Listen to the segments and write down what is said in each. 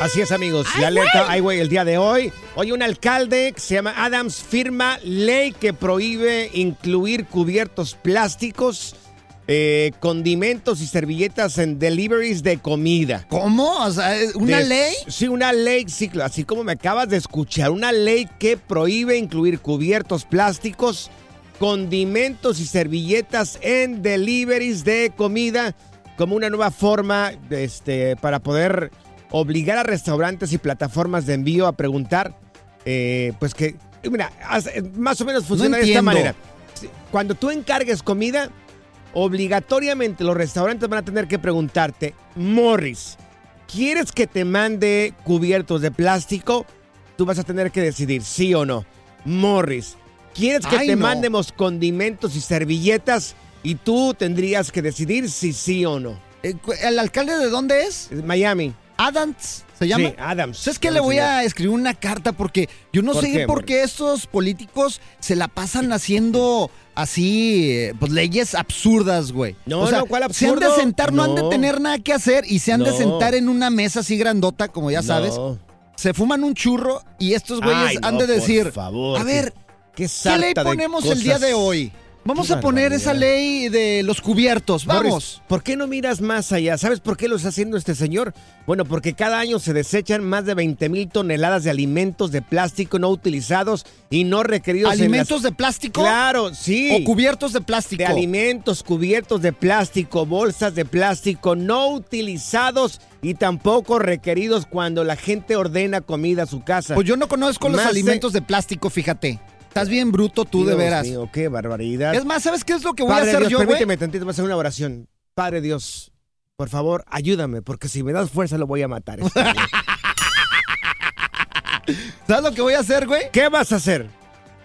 Así es, amigos. La alerta, ay, güey, el día de hoy. Hoy un alcalde que se llama Adams firma ley que prohíbe incluir cubiertos plásticos, eh, condimentos y servilletas en deliveries de comida. ¿Cómo? O sea, ¿una De- ley? Sí, una ley, sí, así como me acabas de escuchar, una ley que prohíbe incluir cubiertos plásticos, condimentos y servilletas en deliveries de comida como una nueva forma de este, para poder obligar a restaurantes y plataformas de envío a preguntar, eh, pues que, mira, hace- más o menos funciona de esta manera. Cuando tú encargues comida, obligatoriamente los restaurantes van a tener que preguntarte, Morris, ¿quieres que te mande cubiertos de plástico? Tú vas a tener que decidir sí o no. Morris, ¿quieres que Ay, te no. mandemos condimentos y servilletas? Y tú tendrías que decidir si sí o no. Eh, ¿El alcalde de dónde? Es Miami. Adams se llama. Sí, Adams. ¿Sabes qué? Le voy a escribir una carta porque yo no ¿Por sé qué, por qué estos políticos se la pasan haciendo así, eh, pues leyes absurdas, güey. No, O sea, no, ¿cuál Se han de absurdo? sentar, no. han de tener nada que hacer y se han de sentar en una mesa así grandota, como ya sabes. Se fuman un churro y estos güeyes Ay, han de por decir, favor, a ver, Qué, ¿qué ley de ponemos el día de hoy? Vamos a poner esa ley de los cubiertos, Morris, vamos. ¿por qué no miras más allá? ¿Sabes por qué lo está haciendo este señor? Bueno, porque cada año se desechan más de 20 mil toneladas de alimentos de plástico no utilizados y no requeridos en ¿Alimentos las- de plástico? Claro, sí. ¿O cubiertos de plástico? de alimentos cubiertos de plástico, bolsas de plástico no utilizados y tampoco requeridos cuando la gente ordena comida a su casa. Pues yo no conozco los Más de- alimentos de plástico, fíjate. Estás bien bruto tú, de veras. mío, qué barbaridad. Es más, ¿sabes qué es lo que voy Padre a hacer Dios, yo, permíteme tantito, voy a hacer una oración. Padre Dios, por favor, ayúdame, porque si me das fuerza lo voy a matar. este. ¿Sabes lo que voy a hacer, güey? ¿Qué vas a hacer?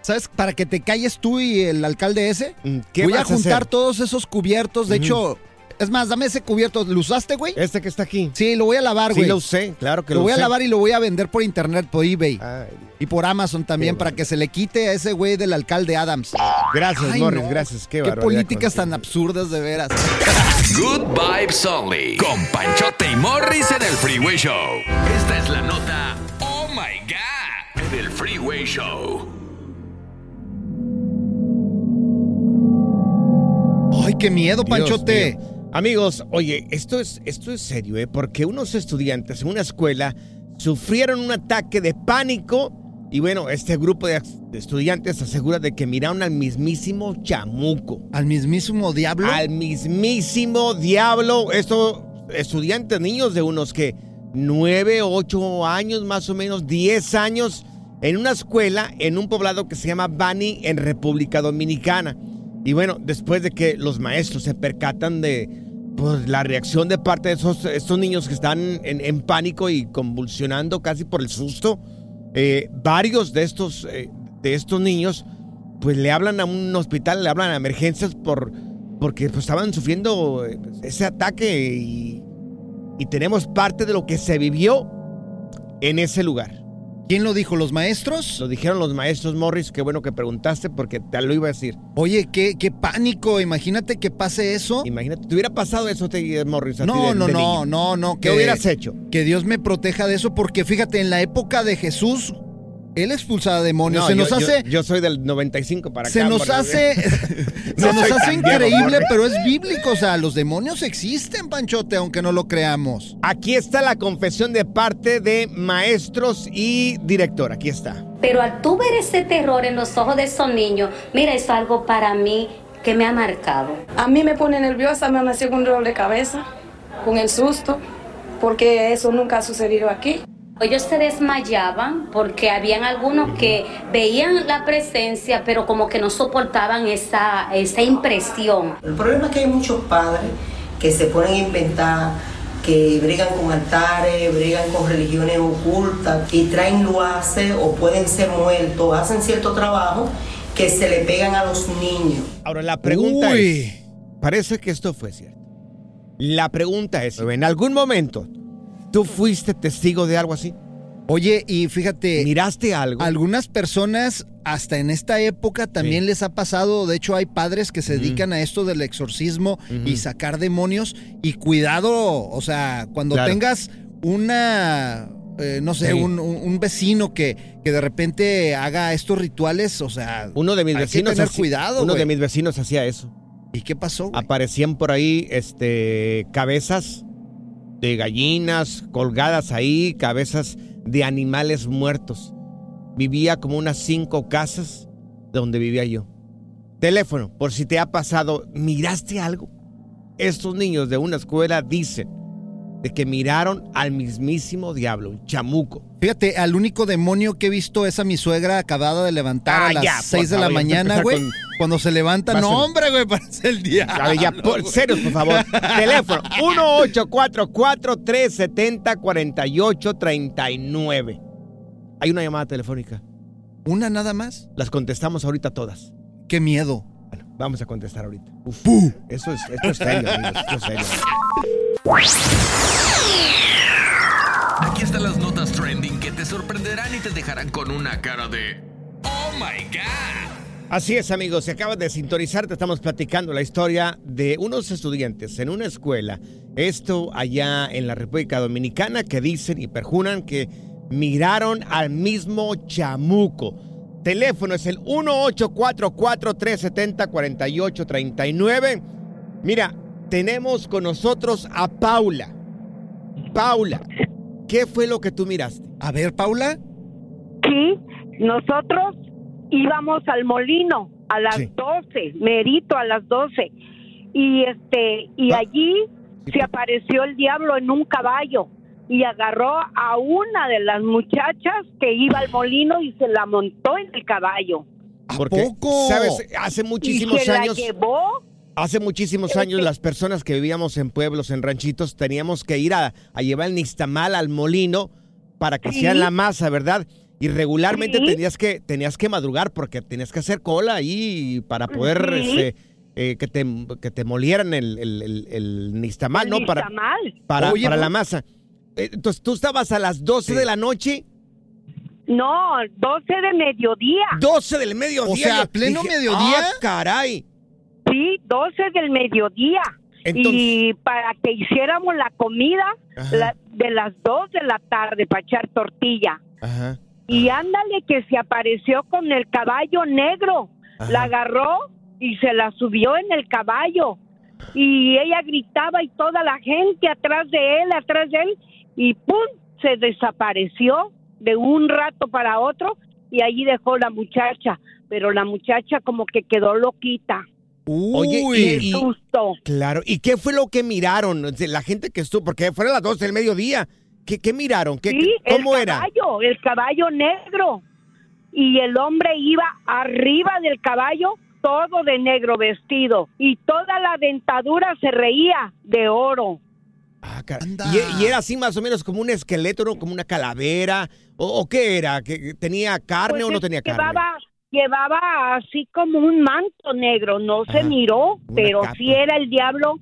¿Sabes? Para que te calles tú y el alcalde ese. Mm, ¿Qué voy a vas a juntar hacer? tocer todos esos cubiertos. De hecho, es más, dame ese cubierto. ¿Lo usaste, güey? Este que está aquí. Sí, lo voy a lavar, Sí güey. lo usé, claro que lo lo, voy a usé. lavar y lo voy a vender por internet, por eBay. Ay, Y por Amazon también, para que se le quite a ese güey del alcalde Adams. gracias, Ay, Morris, no. gracias. Qué, Qué políticas tan absurdas, de veras. Good vibes only. Con Panchote y Morris en el Freeway Show. Esta es la nota. Oh my God. En el Freeway Show. Ay, qué miedo, Dios Panchote. mío. Amigos, oye, esto es, esto es serio, ¿eh? Porque unos estudiantes en una escuela sufrieron un ataque de pánico y bueno, este grupo de, estudiantes asegura de que miraron al mismísimo chamuco. Al mismísimo diablo. Al mismísimo diablo. Estos estudiantes, niños de unos que nueve, ocho años, más o menos, diez años, en una escuela en un poblado que se llama Bani, en República Dominicana. Y bueno, después de que los maestros se percatan de pues, la reacción de parte de esos, estos niños que están en, en pánico y convulsionando casi por el susto, eh, varios de estos, eh, de estos niños pues le hablan a un hospital, le hablan a emergencias por, porque pues, estaban sufriendo eh, ese ataque y, y tenemos parte de lo que se vivió en ese lugar. ¿Quién lo dijo? ¿Los maestros? Lo dijeron los maestros Morris, qué bueno que preguntaste porque te lo iba a decir. Oye, qué, qué pánico. Imagínate que pase eso. Imagínate, ¿te hubiera pasado eso, te, Morris? a ti No, de- no, de no, niño? no, no. ¿Qué hubieras hecho? Que Dios me proteja de eso, porque fíjate, en la época de Jesús, él expulsaba demonios. No, se yo- nos yo- hace. Yo, soy del 95 para se acá. nos Morris. hace. No se nos hace viejo, increíble, Morris. pero es bíblico. O sea, los demonios existen, Panchote, aunque no lo creamos. Aquí está la confesión de parte de maestros y director. Aquí está. Pero al tú ver ese terror en los ojos de esos niños, mira, es algo para mí que me ha marcado. A mí me pone nerviosa, me nació con un dolor de cabeza, con el susto, porque eso nunca ha sucedido aquí. Ellos se desmayaban porque habían algunos que veían la presencia, pero como que no soportaban esa, esa impresión. El problema es que hay muchos padres que se ponen a inventar, que bregan con altares, bregan con religiones ocultas y traen luaces o pueden ser muertos, hacen cierto trabajo que se le pegan a los niños. Ahora, la pregunta Uy. es, parece que esto fue cierto. La pregunta es, ¿en algún momento tú fuiste testigo de algo así? Oye, y fíjate. ¿Miraste algo? Algunas personas, hasta en esta época, también Sí. les ha pasado. De hecho, hay padres que se dedican a esto del exorcismo y sacar demonios. Y cuidado, o sea, cuando Claro. tengas una. eh, no sé, Sí. un, vecino que, que de repente haga estos rituales, o sea, Uno de mis hay que vecinos tener cuidado, Uno de mis vecinos hacía eso. ¿Y qué pasó? Aparecían por ahí este cabezas de gallinas colgadas ahí, cabezas de animales muertos. Vivía como unas cinco casas donde vivía yo. Teléfono, por si te ha pasado, ¿miraste algo? Estos niños de una escuela dicen de que miraron al mismísimo diablo, un chamuco. Fíjate, al único demonio que he visto es a mi suegra acabada de levantar Ah, a las ya, por 6 de la mañana, güey. con- Cuando se levanta, no, hombre, güey, parece el día. A ver, ya, por, serios, por favor. Teléfono 1844-370-4839. Hay una llamada telefónica. ¿Una nada más? Las contestamos ahorita todas. Qué miedo. Bueno, vamos a contestar ahorita. Uf, Eso es, esto es serio, amigos. Esto es serio. Aquí están las notas trending que te sorprenderán y te dejarán con una cara de ¡Oh my God! Así es, amigos. Si acabas de sintonizar, te estamos platicando la historia de unos estudiantes en una escuela. Esto allá en la República Dominicana que dicen y perjuran que miraron al mismo chamuco. Teléfono es el 1844-370-4839. Mira, tenemos con nosotros a Paula. Paula, ¿qué fue lo que tú miraste? A ver, Paula. Sí, nosotros íbamos al molino a las Sí. 12, merito a las 12. Y este y Ah. allí Sí, se pa- apareció el diablo en un caballo y agarró a una de las muchachas que iba al molino y se la montó en el caballo. ¿A Porque, poco? ¿sabes? Hace Y muchísimos se años... la llevó Hace muchísimos años las personas que vivíamos en pueblos, en ranchitos, teníamos que ir a, a llevar el nixtamal al molino para que Sí. hicieran la masa, ¿verdad? Y regularmente Sí. tenías que tenías que madrugar porque tenías que hacer cola ahí para poder Sí. este, eh, que, te, que te molieran el, el, el- el nixtamal, el ¿no? Para, nixtamal. para, Oye, para la masa. Eh, Entonces tú estabas a las 12 Sí. de la noche, No, 12 de mediodía. 12 del mediodía. O sea, Yo ¿a pleno dije, mediodía? ¡Ah, caray! Sí, 12 del mediodía. Entonces, y para que hiciéramos la comida la- de las 2 de la tarde para echar tortilla. ajá, Y ándale que se apareció con el caballo negro. Ajá. La agarró y se la subió en el caballo. Y ella gritaba y toda la gente atrás de él, atrás de él. Y ¡pum! Se desapareció de un rato para otro y allí dejó la muchacha. Pero la muchacha como que quedó loquita. Oye, Uy. y- Qué susto. Claro, ¿y qué fue lo que miraron? La gente que estuvo, porque fueron las 12 del mediodía. ¿Qué, qué miraron? ¿Qué, Sí, ¿Cómo el era? caballo, el caballo negro. Y el hombre iba arriba del caballo, todo de negro vestido. Y toda la dentadura se reía de oro. Ah. Y, y era así más o menos como un esqueleto, ¿no? como una calavera. ¿O, o qué era? ¿Que tenía carne Pues o no tenía carne? llevaba, llevaba así como un manto negro, no se miró, pero capa. sí era el diablo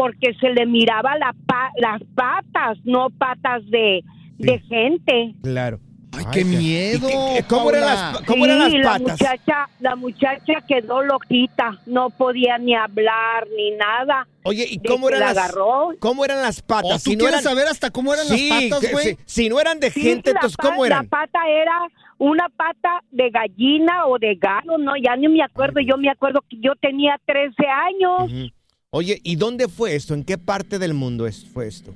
porque se le miraba la pa- las patas, no patas de, de gente. Claro. Ay, qué miedo. ¿Cómo eran las, cómo eran Sí, las la patas? muchacha, la muchacha quedó loquita, no podía ni hablar ni nada. Oye, ¿y cómo eran la las agarró. ¿Cómo eran las patas? Oh, ¿tú quieres saber hasta cómo eran las patas, güey? Si, si no eran de Sí, gente, la entonces ¿cómo eran? La pata era una pata de gallina o de gato, no, ya ni me acuerdo. Yo me acuerdo que yo tenía 13 años. Ujú. Oye, ¿y dónde fue esto? ¿En qué parte del mundo es, fue esto?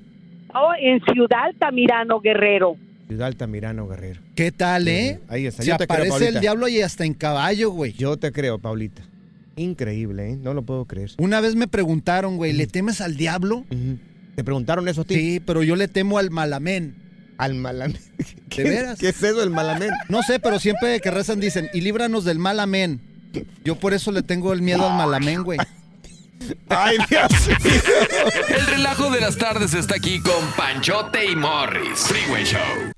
Oh, en Ciudad Altamirano, Guerrero. Ciudad Altamirano, Guerrero. ¿Qué tal, eh? Ahí está. Se Yo te creo, aparece el diablo y hasta en caballo, güey. Yo te creo, Paulita. Increíble, ¿eh? No lo puedo creer. Una vez me preguntaron, güey, ¿le temes al diablo? ¿Te preguntaron eso a ti? Sí, pero yo le temo al malamén. ¿Al malamén? ¿De veras? ¿Qué es eso del malamén? No sé, pero siempre que rezan dicen, y líbranos del malamén. Yo por eso le tengo el miedo al malamén, güey. Ay, Dios El relajo de las tardes está aquí con Panchote y Morris. Freeway Show.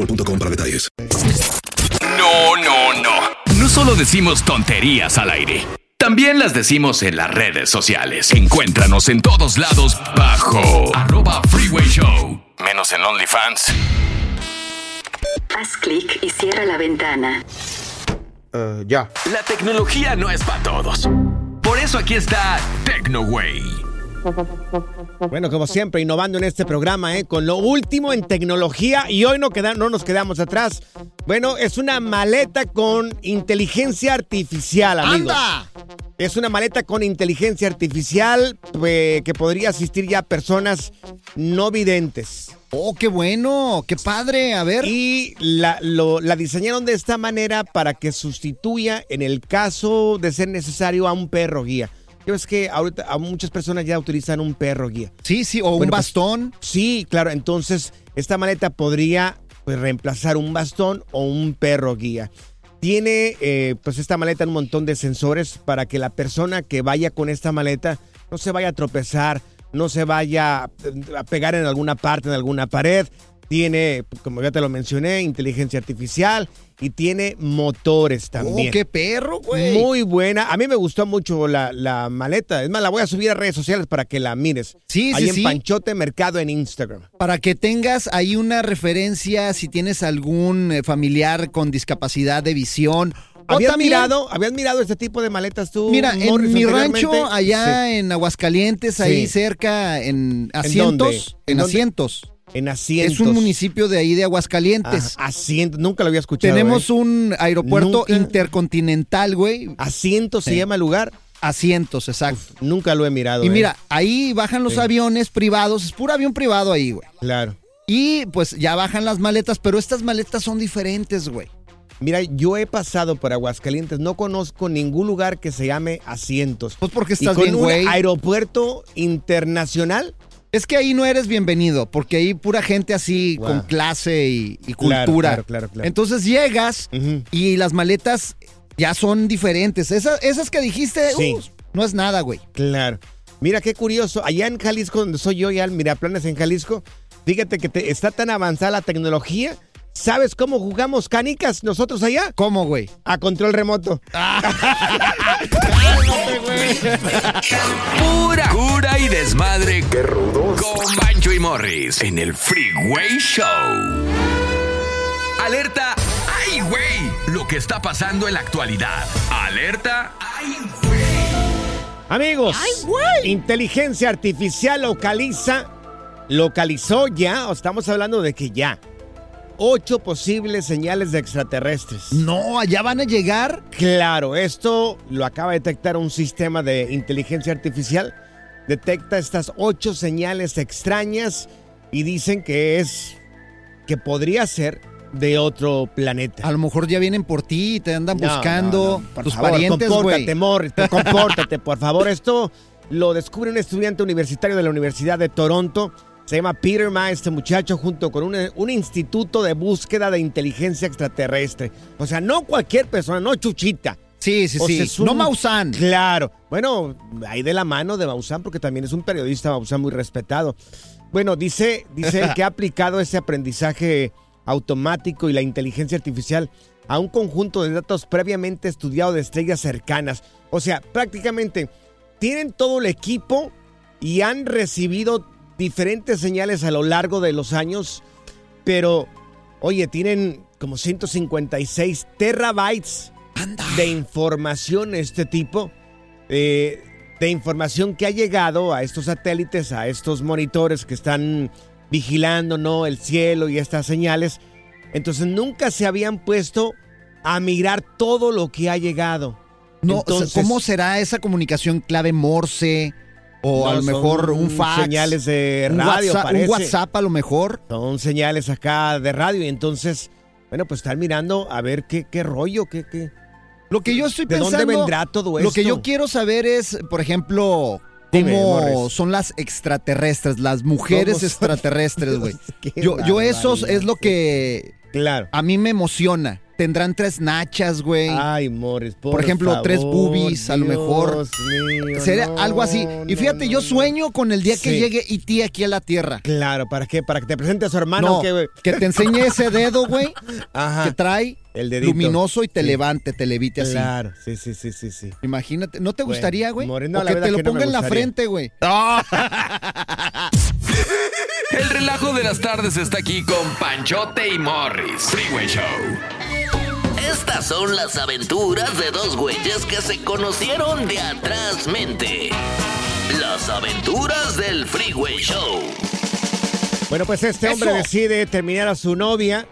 boostmobile.com para detalles. No, no, no. No solo decimos tonterías al aire. También las decimos en las redes sociales. Encuéntranos en todos lados bajo arroba freeway show. Menos en OnlyFans. Haz clic y cierra la ventana. ya. La tecnología no es para todos. Por eso aquí está TecnoWay. Bueno, como siempre, innovando en este programa, ¿eh? con lo último en tecnología y hoy no, queda- no nos quedamos atrás. Bueno, es una maleta con inteligencia artificial, amigos. ¡Anda! Es una maleta con inteligencia artificial eh, que podría asistir ya a personas no videntes. Oh, qué bueno, qué padre, a ver. Y la, lo- la diseñaron de esta manera para que sustituya, en el caso de ser necesario, a un perro guía. Yo es que ahorita a muchas personas ya utilizan un perro guía. Sí, sí, o un pues, bastón. sí, claro. Entonces, esta maleta podría pues, reemplazar un bastón o un perro guía. Tiene, eh, pues, esta maleta un montón de sensores para que la persona que vaya con esta maleta no se vaya a tropezar, no se vaya eh, a pegar en alguna parte, en alguna pared. Tiene, como ya te lo mencioné, inteligencia artificial y tiene motores también. Oh, qué perro, güey. Muy buena. A mí me gustó mucho la, la maleta. Es más, la voy a subir a redes sociales para que la mires. Sí, Ahí sí, en sí. Panchote Mercado en Instagram. Para que tengas ahí una referencia si tienes algún eh, familiar con discapacidad de visión. ¿Habías también- mirado, ¿Habías mirado este tipo de maletas tú? Mira, Morris, en mi rancho, allá Sí. en Aguascalientes, ahí cerca, en asientos. ¿En asientos. En asientos. Es un municipio de ahí de Aguascalientes. Ah, asientos, nunca lo había escuchado. Tenemos ¿eh? un aeropuerto Nunca. intercontinental, güey. Asientos se llama el lugar. Asientos, exacto. Nunca lo he mirado. y ¿eh? mira, ahí bajan los Sí. aviones privados, es puro avión privado ahí, güey. Claro. Y pues ya bajan las maletas, pero estas maletas son diferentes, güey. Mira, yo he pasado por Aguascalientes, no conozco ningún lugar que se llame asientos. Pues porque Y estás con bien, un güey. aeropuerto internacional. Es que ahí no eres bienvenido, porque ahí pura gente así Wow. con clase y, y Claro, cultura. claro, claro, claro. Entonces llegas y las maletas ya son diferentes. Esas, esas que dijiste, Sí. uh, no es nada, güey. Claro. Mira qué curioso. Allá en Jalisco, donde soy yo, ya en Miraplanes en Jalisco, fíjate que te- está tan avanzada la tecnología. ¿Sabes cómo jugamos canicas nosotros allá? ¿Cómo, güey? A control remoto. Pura cura y desmadre. ¡Qué rudos! Con Bancho y Morris en el Freeway Show. Alerta. ¡Ay, güey! Lo que está pasando en la actualidad. Alerta. ¡Ay, Amigos, inteligencia artificial localiza, localizó ya, o estamos hablando de que ya, ocho posibles señales de extraterrestres. No, allá van a llegar. Claro, esto lo acaba de detectar un sistema de inteligencia artificial. Detecta estas ocho señales extrañas y dicen que es, que podría ser de otro planeta. A lo mejor ya vienen por ti y te andan No, buscando no, no, por tus favor, parientes, compórtate, Morris, compórtate, por favor. Esto lo descubre un estudiante universitario de la Universidad de Toronto. Se llama Peter Ma, este muchacho, junto con un, un instituto de búsqueda de inteligencia extraterrestre. O sea, no cualquier persona, no chuchita. Sí, sí, O sí. No Maussan. Claro. Bueno, ahí de la mano de Maussan, porque también es un periodista Maussan muy respetado. Bueno, dice, dice él que ha aplicado ese aprendizaje automático y la inteligencia artificial a un conjunto de datos previamente estudiado de estrellas cercanas. O sea, prácticamente tienen todo el equipo y han recibido diferentes señales a lo largo de los años, pero, oye, tienen como 156 terabytes de información este tipo, eh, de información que ha llegado a estos satélites, a estos monitores que están vigilando ¿no? el cielo y estas señales. Entonces nunca se habían puesto a mirar todo lo que ha llegado. No, Entonces- ¿Cómo será esa comunicación clave Morse? O No, a lo mejor un fax. Señales de un radio, WhatsApp. Un WhatsApp a lo mejor. Son señales acá de radio y entonces, bueno, pues están mirando a ver qué, qué rollo, qué, qué. Lo que yo estoy ¿De pensando. dónde vendrá todo esto? Lo que yo quiero saber es, por ejemplo, cómo son las extraterrestres, las mujeres extraterrestres, güey. Yo, yo eso es lo que Claro. a mí me emociona. Tendrán tres nachas, güey. Ay, Morris, por, Por ejemplo, tres boobies, a lo mejor. Mío, Sería no, algo así. Y fíjate, yo sueño con el día que llegue E.T. aquí a la Tierra. Claro, ¿para qué? ¿Para que te presente a su hermano? No, que te enseñe ese dedo, güey, Ajá. que trae El dedito. luminoso y te Sí. levante, te levite así. Claro, sí, sí, sí, sí, sí. Imagínate, ¿no te Bueno, gustaría, güey? Moreno, o la que te lo ponga en la frente, güey. El relajo de las tardes está aquí con Panchote y Morris. Freeway Show. Estas son las aventuras de dos güeyes que se conocieron de atrás mente. Las aventuras del Freeway Show. Bueno, pues este hombre Eso. decide terminar a su novia,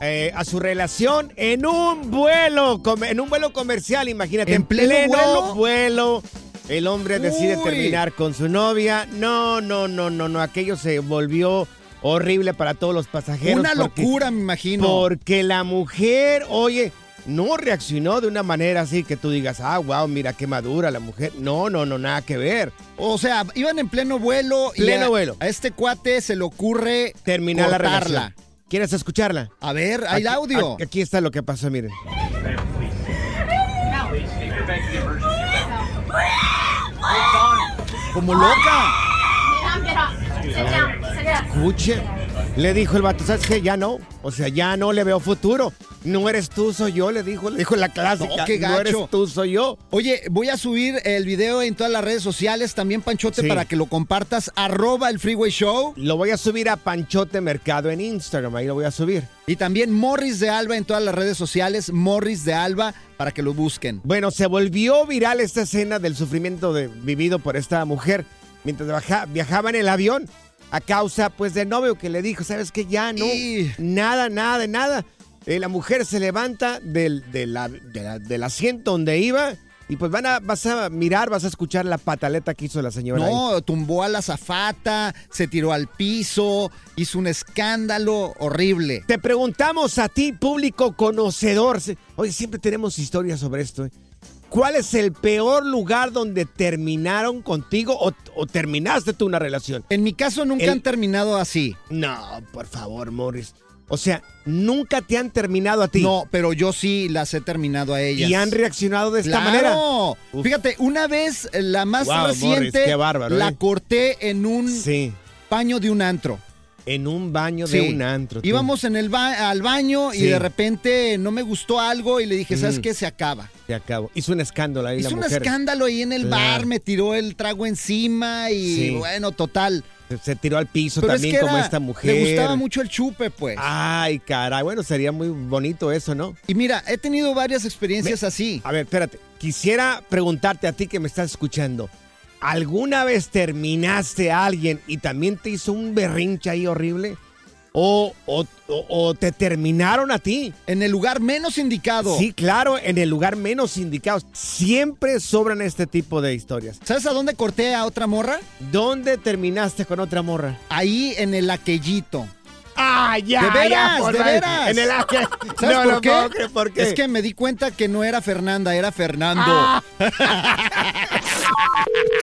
eh, a su relación en un vuelo, en un vuelo comercial, imagínate. ¿En pleno vuelo? vuelo, El hombre decide Uy. terminar con su novia. No, no, no, no, no. Aquello se volvió horrible para todos los pasajeros. Una porque- locura, me imagino. Porque la mujer, oye, no reaccionó de una manera así que tú digas, ah, wow, mira qué madura la mujer. No, no, no, nada que ver. O sea, iban en pleno vuelo y Pleno a, vuelo. a este cuate se le ocurre Terminar la relación. ¿Quieres escucharla? A ver, hay Aquí- audio. Aquí, aquí está lo que pasó, miren. Como loca. Escuche. Le dijo el vato, ¿sabes qué? Ya no. O sea, ya no le veo futuro. No eres tú, soy yo, le dijo, le dijo la clásica. No, qué No eres gacho. tú, soy yo. Oye, voy a subir el video en todas las redes sociales, también Panchote, Sí. para que lo compartas, arroba el Freeway Show. Lo voy a subir a Panchote Mercado en Instagram, ahí lo voy a subir. Y también Morris de Alba en todas las redes sociales, Morris de Alba, para que lo busquen. Bueno, se volvió viral esta escena del sufrimiento de- vivido por esta mujer mientras viajaba en el avión a causa pues del novio que le dijo, ¿sabes qué? Ya no, nada, nada, nada. Eh, la mujer se levanta del, asiento donde iba Y pues van a, vas a mirar, vas a escuchar la pataleta que hizo la señora. ahí. No, tumbó a la zafata, se tiró al piso, hizo un escándalo horrible. Te preguntamos a ti, público conocedor. Oye, siempre tenemos historias sobre esto. ¿eh? ¿Cuál es el peor lugar donde terminaron contigo o, o terminaste tú una relación? En mi caso nunca El- han terminado así. No, por favor, Morris. O sea, nunca te han terminado a ti. No, pero yo sí las he terminado a ellas. Y han reaccionado de esta ¡Claro! manera. Fíjate, una vez, eh, la más Wow, Morris, reciente, qué bárbaro, la ¿eh? corté en un Sí. baño de un antro. En un baño de Sí. un antro. tú. Íbamos en el ba- al baño y de repente no me gustó algo y le dije, ¿sabes Mm. qué? Se acaba. Se acabó. Hizo un escándalo ahí Hizo la un mujer. escándalo ahí en el Claro. bar, me tiró el trago encima y Sí. bueno, total. Se, se tiró al piso Pero también es que como era- esta mujer. Le gustaba mucho el chupe, pues. Ay, caray. Bueno, sería muy bonito eso, ¿no? Y mira, he tenido varias experiencias así. A ver, espérate. Quisiera preguntarte a ti que me estás escuchando. ¿Alguna vez terminaste a alguien y también te hizo un berrinche ahí horrible? ¿O, o- o- o te terminaron a ti? En el lugar menos indicado. Sí, claro, en el lugar menos indicado. Siempre sobran este tipo de historias. ¿Sabes a dónde corté a otra morra? ¿Dónde terminaste con otra morra? Ahí en el aquellito. ¡Ah, ya! de veras, ya, de veras. En el aque- ¿Sabes No, por, no qué? puedo creer, ¿por qué? Es que me di cuenta que no era Fernanda, era Fernando. Ah.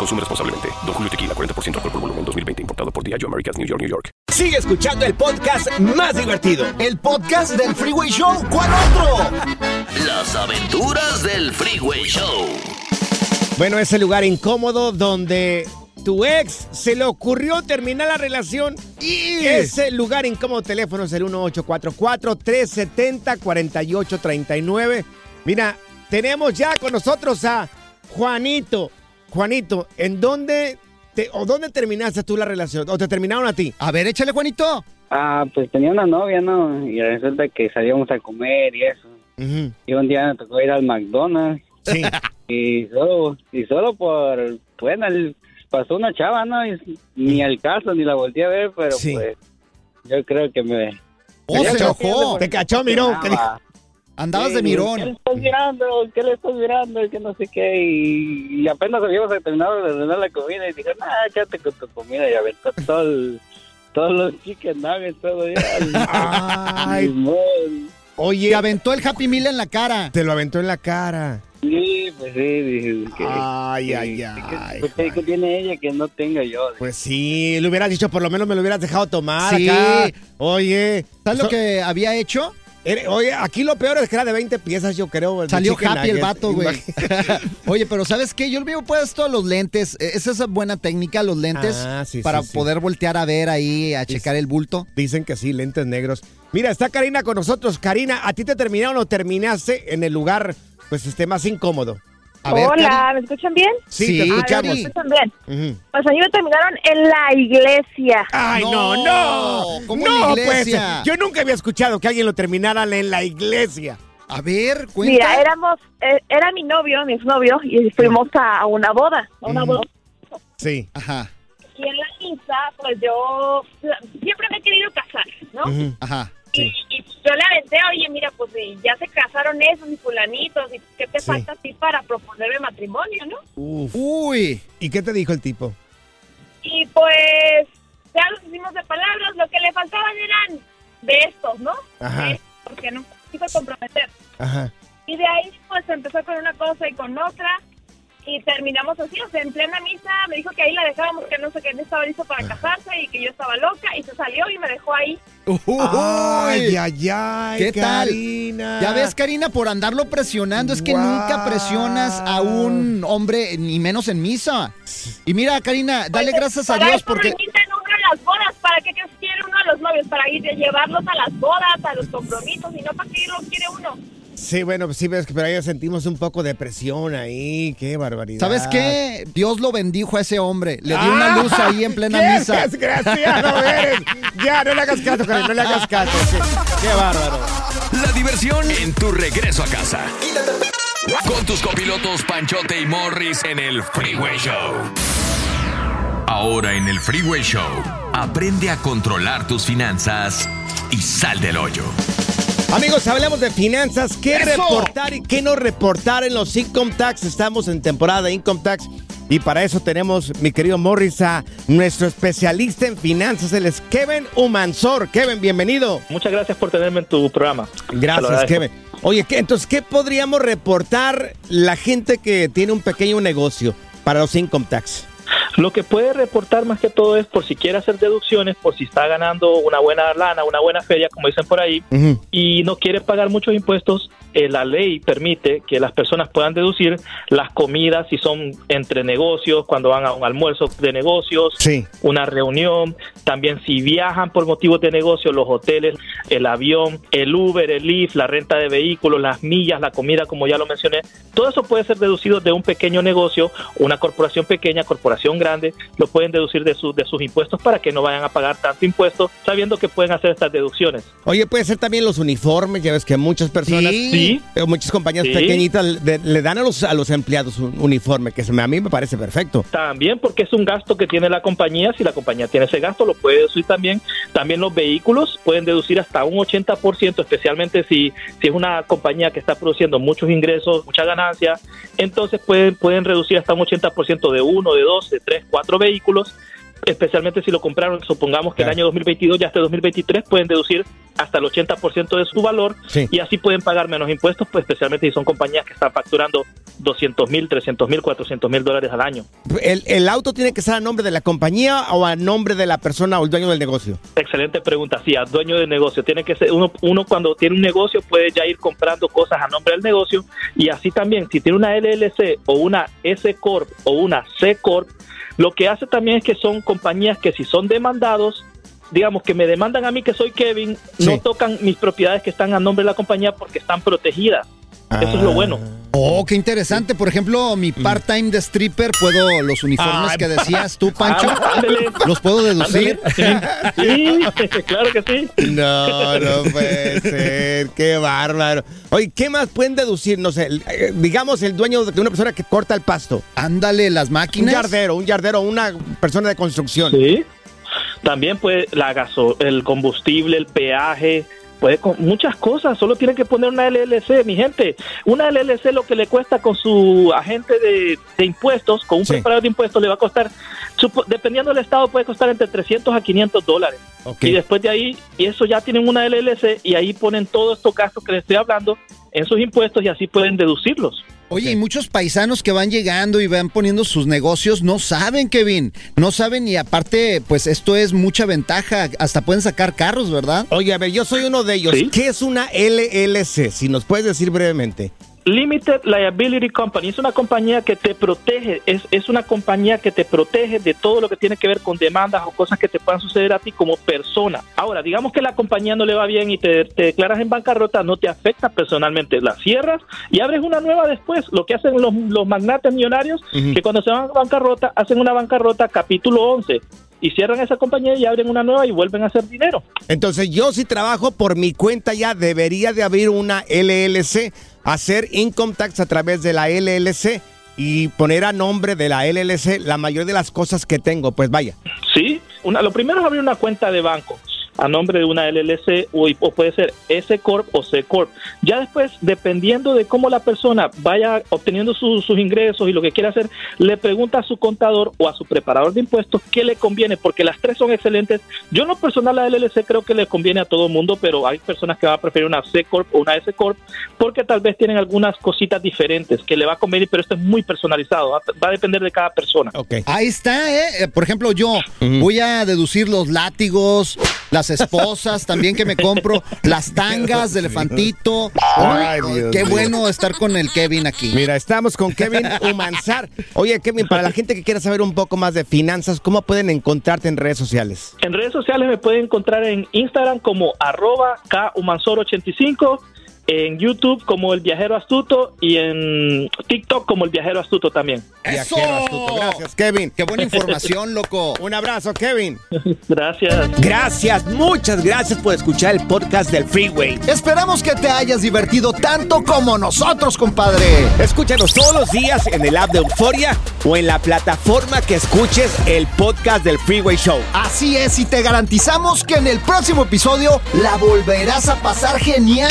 Consume responsablemente. Don Julio Tequila, 40% alcohol por volumen, 2020. Importado por Diageo Americas, New York, New York. Sigue escuchando el podcast más divertido. El podcast del Freeway Show. ¿Cuál otro? Las aventuras del Freeway Show. Bueno, ese lugar incómodo donde tu ex se le ocurrió terminar la relación. Y ese lugar incómodo, teléfono es el 1844-370-4839. Mira, tenemos ya con nosotros a Juanito. Juanito, ¿en dónde te, o dónde terminaste tú la relación? ¿O te terminaron a ti? A ver, échale, Juanito. Ah, pues tenía una novia, ¿no? Y resulta que salíamos a comer y eso. Y un día me tocó ir al McDonald's. Sí. y solo, y solo por, bueno, el- pasó una chava, ¿no? Y ni al caso, ni la volteé a ver, pero Sí. pues yo creo que me... Oh, se enojó. Te cachó, miró. ¿Qué dijo? Andabas de Sí, ¿Qué le mirón. estás mirando? ¿Qué le estás mirando? Que no sé qué. Y, y apenas habíamos terminado de ordenar la comida y dije, nah, échate con tu comida y aventó todo el- todos los chicken nuggets, todo ya. Ay. Limón. Oye, aventó el Happy Meal en la cara. te lo aventó en la cara. Sí, pues sí, dije que... Ay, que- ay, que- ay, que- que- que tiene ella que no tenga yo? Pues sí, le hubieras dicho, por lo menos me lo hubieras dejado tomar Sí. acá. Oye. ¿Sabes lo que había hecho? Oye, aquí lo peor es que era de 20 piezas, yo creo. Salió happy el vato, güey. Oye, pero ¿sabes qué? Yo me he puesto los lentes. Eh, Esa es buena técnica, los lentes, Ah, sí, para sí. poder voltear a ver ahí, a checar el bulto. Dicen que sí, lentes negros. Mira, está Karina con nosotros. Karina, ¿a ti te terminaron o terminaste en el lugar, pues, este más incómodo? A ver, Hola, ¿me escuchan bien? Sí, Sí, te escuchamos. ¿me escuchan bien? Pues a mí me terminaron en la iglesia. Ay, no, no. ¿Cómo no, en la iglesia? pues, yo nunca había escuchado que alguien lo terminara en la iglesia. A ver, cuenta. Mira, éramos, eh, era mi novio, mi exnovio, y fuimos a, una boda, a una boda. Sí. Ajá. Y en la misa, pues yo siempre me he querido casar, ¿no? Ajá. Y, y yo le aventé, oye, mira, pues eh, ya se casaron esos y fulanitos, ¿y qué te Sí. falta a ti para proponerme matrimonio, no? Uf. Uy. ¿Y qué te dijo el tipo? Y pues ya nos hicimos de palabras, lo que le faltaban eran de estos, ¿no? Ajá. De estos, porque no quiso comprometer. Ajá. Y de ahí pues empezó con una cosa y con otra y terminamos así, o sea, en plena misa me dijo que ahí la dejábamos, que no sé qué, no estaba listo para casarse y que yo estaba loca y se salió y me dejó ahí. Ay, ay, ay, ¿Qué tal? Karina. Ya ves, Karina, por andarlo presionando, es que nunca presionas a un hombre, ni menos en misa. Y mira, Karina, dale gracias a Dios porque... me invitan uno a las bodas, ¿para qué quiere uno a los novios? Para ir a llevarlos a las bodas, a los compromisos, y no para qué lo quiere uno. Sí, bueno, pues sí, ves que pero ahí sentimos un poco de presión ahí. Qué barbaridad. ¿Sabes qué? Dios lo bendijo a ese hombre. Le dio una Ah, luz ahí en plena qué misa. desgraciado eres. Ya, no le hagas caso, Karina, no le hagas caso. Qué, qué bárbaro. La diversión en tu regreso a casa. Con tus copilotos Panchote y Morris en el Freeway Show. Ahora en el Freeway Show, aprende a controlar tus finanzas y sal del hoyo. Amigos, hablamos de finanzas. ¿Qué ¡Eso! reportar y qué no reportar en los Income Tax? Estamos en temporada de Income Tax. Y para eso tenemos, mi querido Morris, a nuestro especialista en finanzas. Él es Kevin Humansor. Kevin, bienvenido. Muchas gracias por tenerme en tu programa. Gracias. Kevin. Oye, ¿qué, entonces, ¿qué podríamos reportar la gente que tiene un pequeño negocio para los Income Tax? Lo que puede reportar más que todo es por si quiere hacer deducciones, por si está ganando una buena lana, una buena feria, como dicen por ahí, y no quiere pagar muchos impuestos, eh, la ley permite que las personas puedan deducir las comidas si son entre negocios, cuando van a un almuerzo de negocios, una reunión, también si viajan por motivos de negocio, los hoteles, el avión, el Uber, el Lyft, la renta de vehículos, las millas, la comida, como ya lo mencioné, todo eso puede ser deducido de un pequeño negocio, una corporación pequeña, corporación grande, lo pueden deducir de, sus de sus impuestos para que no vayan a pagar tanto impuesto, sabiendo que pueden hacer estas deducciones. Oye, puede ser también los uniformes, ya ves que muchas personas, Sí. Muchas compañías Sí. pequeñitas le, le dan a los, a los empleados un uniforme, que se me- a mí me parece perfecto. También porque es un gasto que tiene la compañía, si la compañía tiene ese gasto lo puede deducir también. También los vehículos pueden deducir hasta un 80%, especialmente si, si es una compañía que está produciendo muchos ingresos, mucha ganancia, entonces pueden, pueden reducir hasta un 80% de uno, de dos, de tres, cuatro vehículos. Especialmente si lo compraron, supongamos que el año 2022 ya hasta 2023 pueden deducir hasta el 80% de su valor Sí. y así pueden pagar menos impuestos, pues especialmente si son compañías que están facturando 200 mil, 300 mil, 400 mil dólares al año. ¿El, el auto tiene que estar a nombre de la compañía o a nombre de la persona o el dueño del negocio? Excelente pregunta. Sí, a dueño de negocio. Tiene que ser uno, uno cuando tiene un negocio puede ya ir comprando cosas a nombre del negocio y así también si tiene una LLC o una S corp o una C corp, lo que hace también es que son compañías que si son demandados digamos que me demandan a mí que soy Kevin, no tocan mis propiedades que están a nombre de la compañía porque están protegidas. Eso es lo bueno. Oh, qué interesante. Por ejemplo, mi part-time de stripper, puedo, los uniformes Ay, que decías tú, Pancho, Ah, ándale. los puedo deducir. Sí, claro que sí. No, no puede ser. Qué bárbaro. Oye, ¿qué más pueden deducir? No sé, eh, digamos el dueño de una persona que corta el pasto. Ándale, las Un máquinas. yardero, un yardero, una persona de construcción. Sí. También puede la gaso, el combustible, el peaje, puede con muchas cosas, solo tiene que poner una LLC, mi gente. Una LLC lo que le cuesta con su agente de, de impuestos, con un preparador de impuestos le va a costar, dependiendo del estado puede costar entre 300 a 500 dólares. Y después de ahí, y eso ya tienen una LLC y ahí ponen todos estos gastos que les estoy hablando en sus impuestos y así pueden deducirlos. Oye, y muchos paisanos que van llegando y van poniendo sus negocios no saben, Kevin. No saben y aparte, pues esto es mucha ventaja. Hasta pueden sacar carros, ¿verdad? Oye, a ver, yo soy uno de ellos. ¿Qué es una LLC? Si nos puedes decir brevemente. Limited Liability Company es una compañía que te protege, es, es una compañía que te protege de todo lo que tiene que ver con demandas o cosas que te puedan suceder a ti como persona. Ahora, digamos que la compañía no le va bien y te, te declaras en bancarrota, no te afecta personalmente, la cierras y abres una nueva después. Lo que hacen los, los magnates millonarios, que cuando se van a bancarrota, hacen una bancarrota capítulo 11. Y cierran esa compañía y abren una nueva y vuelven a hacer dinero. Entonces yo si trabajo por mi cuenta ya debería de abrir una LLC, hacer income tax a través de la LLC y poner a nombre de la LLC la mayoría de las cosas que tengo, pues vaya. Sí, una, lo primero es abrir una cuenta de banco a nombre de una LLC o, o, puede ser S Corp o C Corp. Ya después, dependiendo de cómo la persona vaya obteniendo sus ingresos y lo que quiera hacer, le pregunta a su contador o a su preparador de impuestos qué le conviene, porque las tres son excelentes. Yo en lo personal la LLC creo que le conviene a todo el mundo, pero hay personas que van a preferir una C Corp o una S Corp porque tal vez tienen algunas cositas diferentes que le va a convenir, pero esto es muy personalizado, va, va a depender de cada persona. Okay. Ahí está, ¿eh? Por ejemplo, yo uh -huh. voy a deducir los látigos, las esposas también que me compro, las tangas de elefantito. Ay, Dios Qué Dios. bueno estar con el Kevin aquí. Mira, estamos con Kevin Humanzar. Oye, Kevin, para la gente que quiera saber un poco más de finanzas, ¿cómo pueden encontrarte en redes sociales? En redes sociales me pueden encontrar en Instagram como arroba Khumansor85 en YouTube como El Viajero Astuto y en TikTok como El Viajero Astuto también. ¡Eso! Viajero Astuto. Gracias, Kevin. Qué buena información, loco. Un abrazo, Kevin. Gracias. Gracias, muchas gracias por escuchar el podcast del Freeway. Esperamos que te hayas divertido tanto como nosotros, compadre. Escúchanos todos los días en el app de Euforia o en la plataforma que escuches el podcast del Freeway Show. Así es, y te garantizamos que en el próximo episodio la volverás a pasar genial.